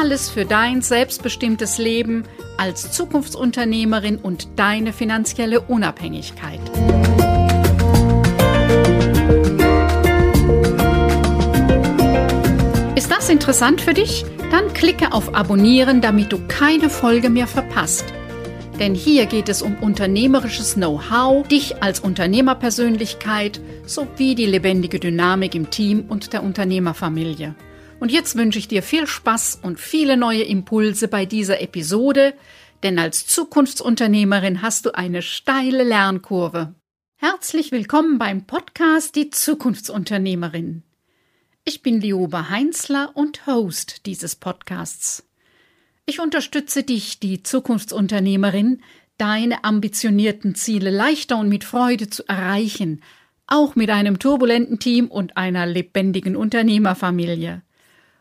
Alles für dein selbstbestimmtes Leben als Zukunftsunternehmerin und deine finanzielle Unabhängigkeit. Ist das interessant für dich? Dann klicke auf Abonnieren, damit du keine Folge mehr verpasst. Denn hier geht es um unternehmerisches Know-how, dich als Unternehmerpersönlichkeit sowie die lebendige Dynamik im Team und der Unternehmerfamilie. Und jetzt wünsche ich dir viel Spaß und viele neue Impulse bei dieser Episode, denn als Zukunftsunternehmerin hast du eine steile Lernkurve. Herzlich willkommen beim Podcast Die Zukunftsunternehmerin. Ich bin Lioba Heinzler und Host dieses Podcasts. Ich unterstütze dich, die Zukunftsunternehmerin, deine ambitionierten Ziele leichter und mit Freude zu erreichen, auch mit einem turbulenten Team und einer lebendigen Unternehmerfamilie.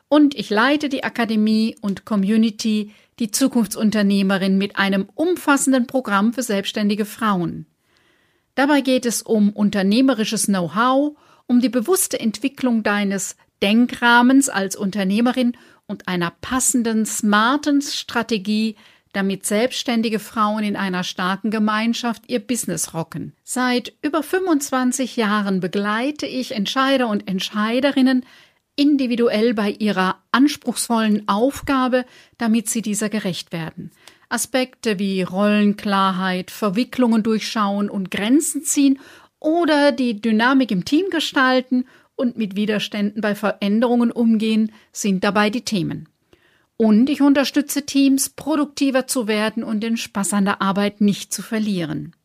Und ich leite die Akademie und Community, die Zukunftsunternehmerin, mit einem umfassenden Programm für selbstständige Frauen. Dabei geht es um unternehmerisches Know-how, um die bewusste Entwicklung deines Denkrahmens als Unternehmerin und einer passenden, smarten Strategie, damit selbstständige Frauen in einer starken Gemeinschaft ihr Business rocken. Seit über 25 Jahren begleite ich Entscheider und Entscheiderinnen individuell bei ihrer anspruchsvollen Aufgabe, damit sie dieser gerecht werden. Aspekte wie Rollenklarheit, Verwicklungen durchschauen und Grenzen ziehen oder die Dynamik im Team gestalten und mit Widerständen bei Veränderungen umgehen, sind dabei die Themen. Und ich unterstütze Teams, produktiver zu werden und den Spaß an der Arbeit nicht zu verlieren.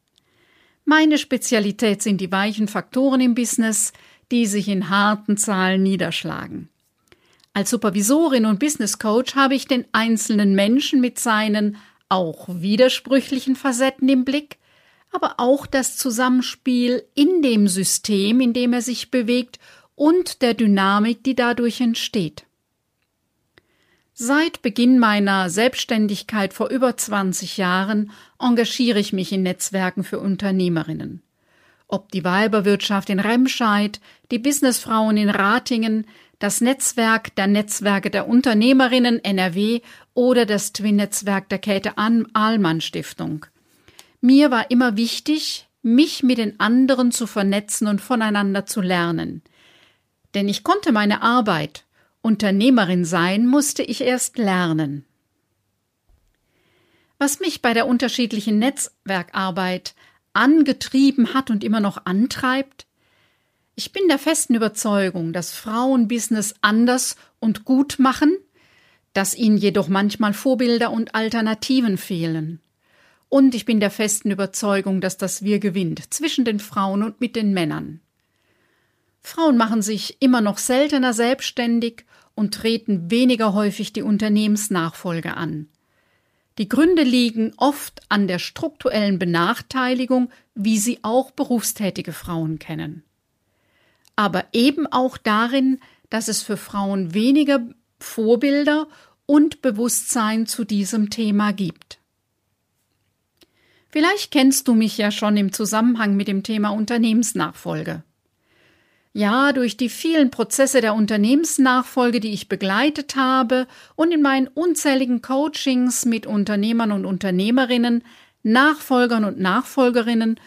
Meine Spezialität sind die weichen Faktoren im Business, die sich in harten Zahlen niederschlagen. Als Supervisorin und Business Coach habe ich den einzelnen Menschen mit seinen auch widersprüchlichen Facetten im Blick, aber auch das Zusammenspiel in dem System, in dem er sich bewegt und der Dynamik, die dadurch entsteht. Seit Beginn meiner Selbstständigkeit vor über 20 Jahren engagiere ich mich in Netzwerken für Unternehmerinnen. Ob die Weiberwirtschaft in Remscheid, die Businessfrauen in Ratingen, das Netzwerk der Netzwerke der Unternehmerinnen NRW oder das Twin-Netzwerk der Käthe Ahlmann Stiftung. Mir war immer wichtig, mich mit den anderen zu vernetzen und voneinander zu lernen. Denn ich konnte meine Arbeit, Unternehmerin sein, musste ich erst lernen. Was mich bei der unterschiedlichen Netzwerkarbeit angetrieben hat und immer noch antreibt? Ich bin der festen Überzeugung, dass Frauen Business anders und gut machen, dass ihnen jedoch manchmal Vorbilder und Alternativen fehlen. Und ich bin der festen Überzeugung, dass das Wir gewinnt zwischen den Frauen und mit den Männern. Frauen machen sich immer noch seltener selbstständig und treten weniger häufig die Unternehmensnachfolge an. Die Gründe liegen oft an der strukturellen Benachteiligung, wie sie auch berufstätige Frauen kennen. Aber eben auch darin, dass es für Frauen weniger Vorbilder und Bewusstsein zu diesem Thema gibt. Vielleicht kennst du mich ja schon im Zusammenhang mit dem Thema Unternehmensnachfolge. Ja, durch die vielen Prozesse der Unternehmensnachfolge, die ich begleitet habe und in meinen unzähligen Coachings mit Unternehmern und Unternehmerinnen, Nachfolgern und Nachfolgerinnen,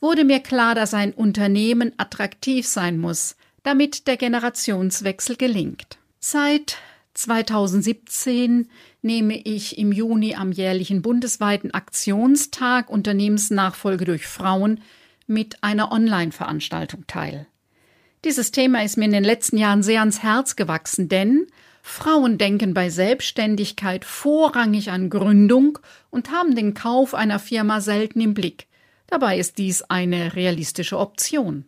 wurde mir klar, dass ein Unternehmen attraktiv sein muss, damit der Generationswechsel gelingt. Seit 2017 nehme ich im Juni am jährlichen bundesweiten Aktionstag Unternehmensnachfolge durch Frauen mit einer Online-Veranstaltung teil. Dieses Thema ist mir in den letzten Jahren sehr ans Herz gewachsen, denn Frauen denken bei Selbstständigkeit vorrangig an Gründung und haben den Kauf einer Firma selten im Blick. Dabei ist dies eine realistische Option.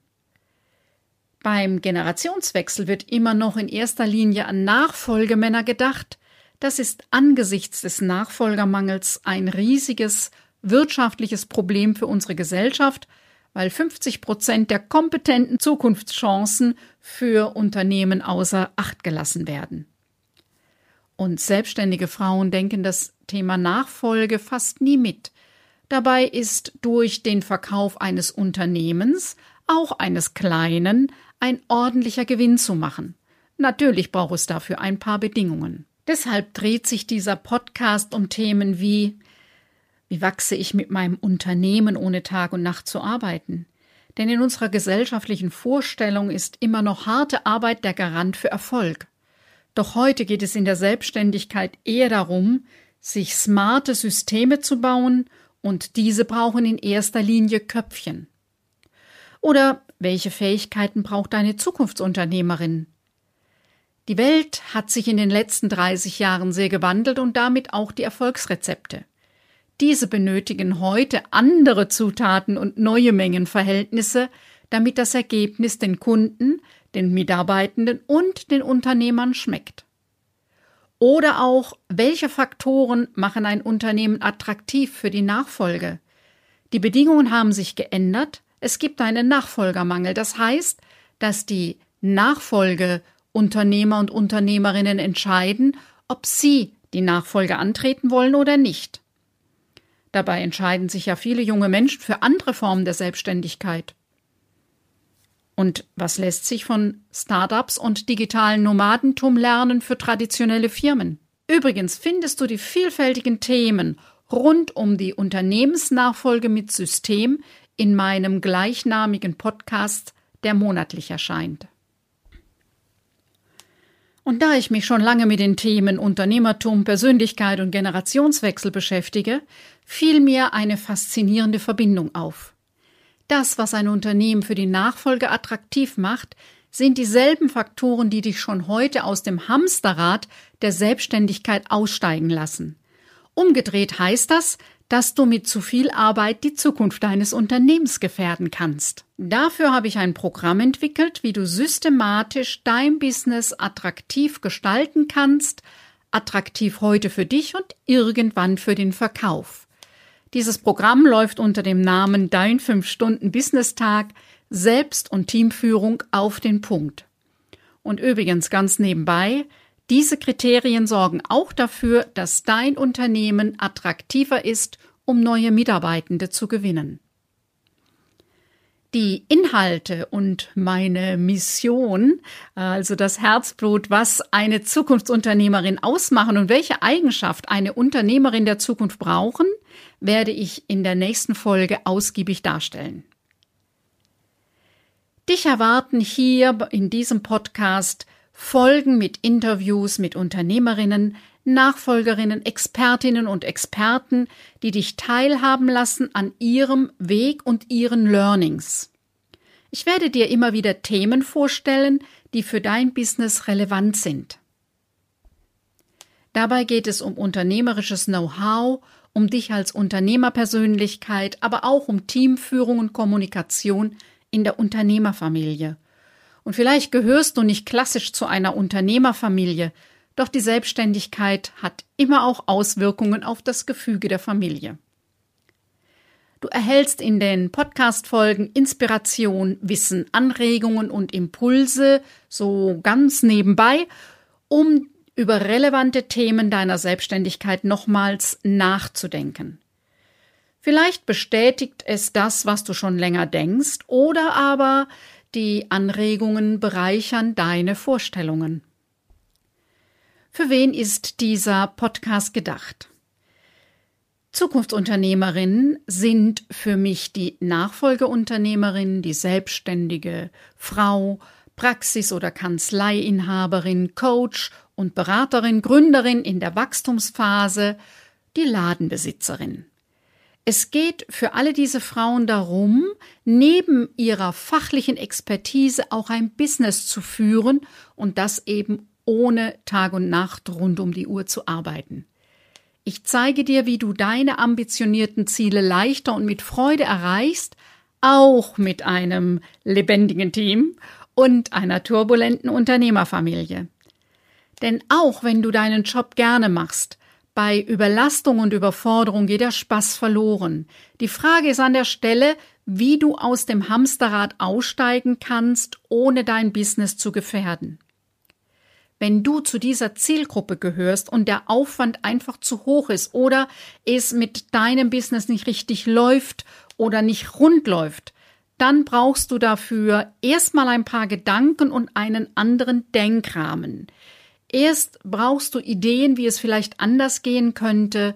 Beim Generationswechsel wird immer noch in erster Linie an Nachfolgemänner gedacht, Das ist angesichts des Nachfolgermangels ein riesiges wirtschaftliches Problem für unsere Gesellschaft, weil 50 Prozent der kompetenten Zukunftschancen für Unternehmen außer Acht gelassen werden. Und selbstständige Frauen denken das Thema Nachfolge fast nie mit. Dabei ist durch den Verkauf eines Unternehmens, auch eines kleinen, ein ordentlicher Gewinn zu machen. Natürlich braucht es dafür ein paar Bedingungen. Deshalb dreht sich dieser Podcast um Themen wie wie wachse ich mit meinem Unternehmen, ohne Tag und Nacht zu arbeiten? Denn in unserer gesellschaftlichen Vorstellung ist immer noch harte Arbeit der Garant für Erfolg. Doch heute geht es in der Selbstständigkeit eher darum, sich smarte Systeme zu bauen, und diese brauchen in erster Linie Köpfchen. Oder welche Fähigkeiten braucht eine Zukunftsunternehmerin? Die Welt hat sich in den letzten 30 Jahren sehr gewandelt und damit auch die Erfolgsrezepte. Diese benötigen heute andere Zutaten und neue Mengenverhältnisse, damit das Ergebnis den Kunden, den Mitarbeitenden und den Unternehmern schmeckt. Oder auch, welche Faktoren machen ein Unternehmen attraktiv für die Nachfolge? Die Bedingungen haben sich geändert, es gibt einen Nachfolgermangel. Das heißt, dass die Nachfolgeunternehmer und Unternehmerinnen entscheiden, ob sie die Nachfolge antreten wollen oder nicht. Dabei entscheiden sich ja viele junge Menschen für andere Formen der Selbstständigkeit. Und was lässt sich von Startups und digitalen Nomadentum lernen für traditionelle Firmen? Übrigens findest du die vielfältigen Themen rund um die Unternehmensnachfolge mit System in meinem gleichnamigen Podcast, der monatlich erscheint. Und da ich mich schon lange mit den Themen Unternehmertum, Persönlichkeit und Generationswechsel beschäftige, fiel mir eine faszinierende Verbindung auf. Das, was ein Unternehmen für die Nachfolge attraktiv macht, sind dieselben Faktoren, die dich schon heute aus dem Hamsterrad der Selbstständigkeit aussteigen lassen. Umgedreht heißt das, dass du mit zu viel Arbeit die Zukunft deines Unternehmens gefährden kannst. Dafür habe ich ein Programm entwickelt, wie du systematisch dein Business attraktiv gestalten kannst, attraktiv heute für dich und irgendwann für den Verkauf. Dieses Programm läuft unter dem Namen Dein 5-Stunden-Business-Tag Selbst- und Teamführung auf den Punkt. Und übrigens ganz nebenbei, diese Kriterien sorgen auch dafür, dass dein Unternehmen attraktiver ist, um neue Mitarbeitende zu gewinnen. Die Inhalte und meine Mission, also das Herzblut, was eine Zukunftsunternehmerin ausmachen und welche Eigenschaft eine Unternehmerin der Zukunft brauchen, werde ich in der nächsten Folge ausgiebig darstellen. Dich erwarten hier in diesem Podcast Folgen mit Interviews mit Unternehmerinnen, Nachfolgerinnen, Expertinnen und Experten, die dich teilhaben lassen an ihrem Weg und ihren Learnings. Ich werde dir immer wieder Themen vorstellen, die für dein Business relevant sind. Dabei geht es um unternehmerisches Know-how um dich als Unternehmerpersönlichkeit, aber auch um Teamführung und Kommunikation in der Unternehmerfamilie. Und vielleicht gehörst du nicht klassisch zu einer Unternehmerfamilie, doch die Selbstständigkeit hat immer auch Auswirkungen auf das Gefüge der Familie. Du erhältst in den Podcast-Folgen Inspiration, Wissen, Anregungen und Impulse so ganz nebenbei, um über relevante Themen deiner Selbstständigkeit nochmals nachzudenken. Vielleicht bestätigt es das, was du schon länger denkst, oder aber die Anregungen bereichern deine Vorstellungen. Für wen ist dieser Podcast gedacht? Zukunftsunternehmerinnen sind für mich die Nachfolgeunternehmerin, die selbstständige Frau, Praxis- oder Kanzleiinhaberin, Coach und Beraterin, Gründerin in der Wachstumsphase, die Ladenbesitzerin. Es geht für alle diese Frauen darum, neben ihrer fachlichen Expertise auch ein Business zu führen und das eben ohne Tag und Nacht rund um die Uhr zu arbeiten. Ich zeige dir, wie du deine ambitionierten Ziele leichter und mit Freude erreichst, auch mit einem lebendigen Team und einer turbulenten Unternehmerfamilie. Denn auch wenn du deinen Job gerne machst, bei Überlastung und Überforderung geht der Spaß verloren. Die Frage ist an der Stelle, wie du aus dem Hamsterrad aussteigen kannst, ohne dein Business zu gefährden. Wenn du zu dieser Zielgruppe gehörst und der Aufwand einfach zu hoch ist oder es mit deinem Business nicht richtig läuft oder nicht rund läuft, dann brauchst du dafür erstmal ein paar Gedanken und einen anderen Denkrahmen. Erst brauchst du Ideen, wie es vielleicht anders gehen könnte,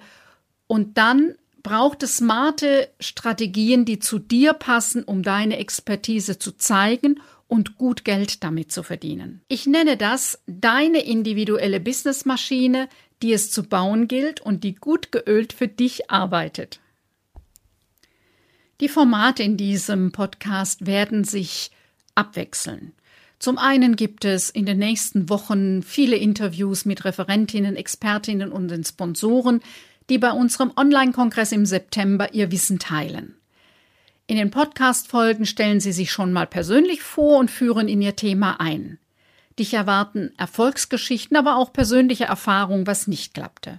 und dann braucht es smarte Strategien, die zu dir passen, um deine Expertise zu zeigen und gut Geld damit zu verdienen. Ich nenne das deine individuelle Businessmaschine, die es zu bauen gilt und die gut geölt für dich arbeitet. Die Formate in diesem Podcast werden sich abwechseln. Zum einen gibt es in den nächsten Wochen viele Interviews mit Referentinnen, Expertinnen und den Sponsoren, die bei unserem Online-Kongress im September ihr Wissen teilen. In den Podcast-Folgen stellen sie sich schon mal persönlich vor und führen in ihr Thema ein. Dich erwarten Erfolgsgeschichten, aber auch persönliche Erfahrungen, was nicht klappte.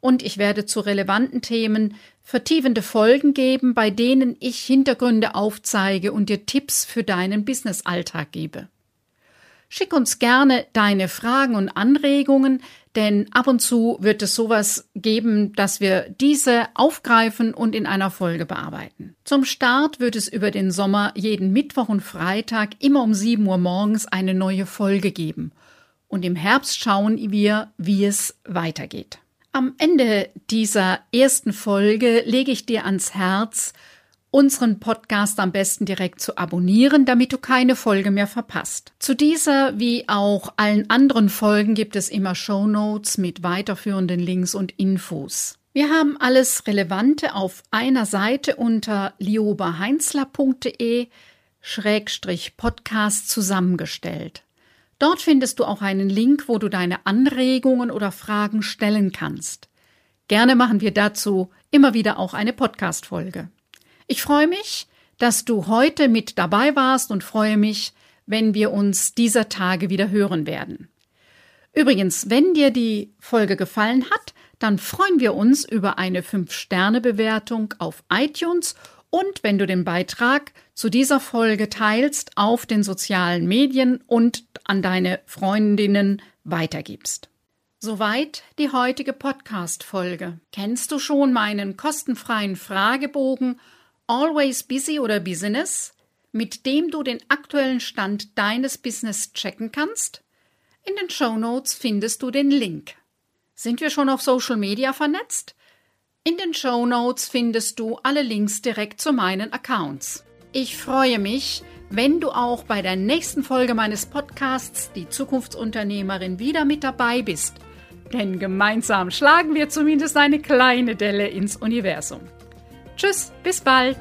Und ich werde zu relevanten Themen vertiefende Folgen geben, bei denen ich Hintergründe aufzeige und dir Tipps für deinen Business-Alltag gebe. Schick uns gerne deine Fragen und Anregungen, denn ab und zu wird es sowas geben, dass wir diese aufgreifen und in einer Folge bearbeiten. Zum Start wird es über den Sommer jeden Mittwoch und Freitag immer um 7 Uhr morgens eine neue Folge geben. Und im Herbst schauen wir, wie es weitergeht. Am Ende dieser ersten Folge lege ich dir ans Herz, unseren Podcast am besten direkt zu abonnieren, damit du keine Folge mehr verpasst. Zu dieser wie auch allen anderen Folgen gibt es immer Show Notes mit weiterführenden Links und Infos. Wir haben alles Relevante auf einer Seite unter liobaheinzler.de Schrägstrich Podcast zusammengestellt. Dort findest du auch einen Link, wo du deine Anregungen oder Fragen stellen kannst. Gerne machen wir dazu immer wieder auch eine Podcast-Folge. Ich freue mich, dass du heute mit dabei warst und freue mich, wenn wir uns dieser Tage wieder hören werden. Übrigens, wenn dir die Folge gefallen hat, dann freuen wir uns über eine 5-Sterne-Bewertung auf iTunes und wenn du den Beitrag zu dieser Folge teilst auf den sozialen Medien und an deine Freundinnen weitergibst. Soweit die heutige Podcast-Folge. Kennst du schon meinen kostenfreien Fragebogen Always Busy oder Business, mit dem du den aktuellen Stand deines Business checken kannst? In den Show Notes findest du den Link. Sind wir schon auf Social Media vernetzt? In den Show Notes findest du alle Links direkt zu meinen Accounts. Ich freue mich, wenn du auch bei der nächsten Folge meines Podcasts Die Zukunftsunternehmerin wieder mit dabei bist. Denn gemeinsam schlagen wir zumindest eine kleine Delle ins Universum. Tschüss, bis bald.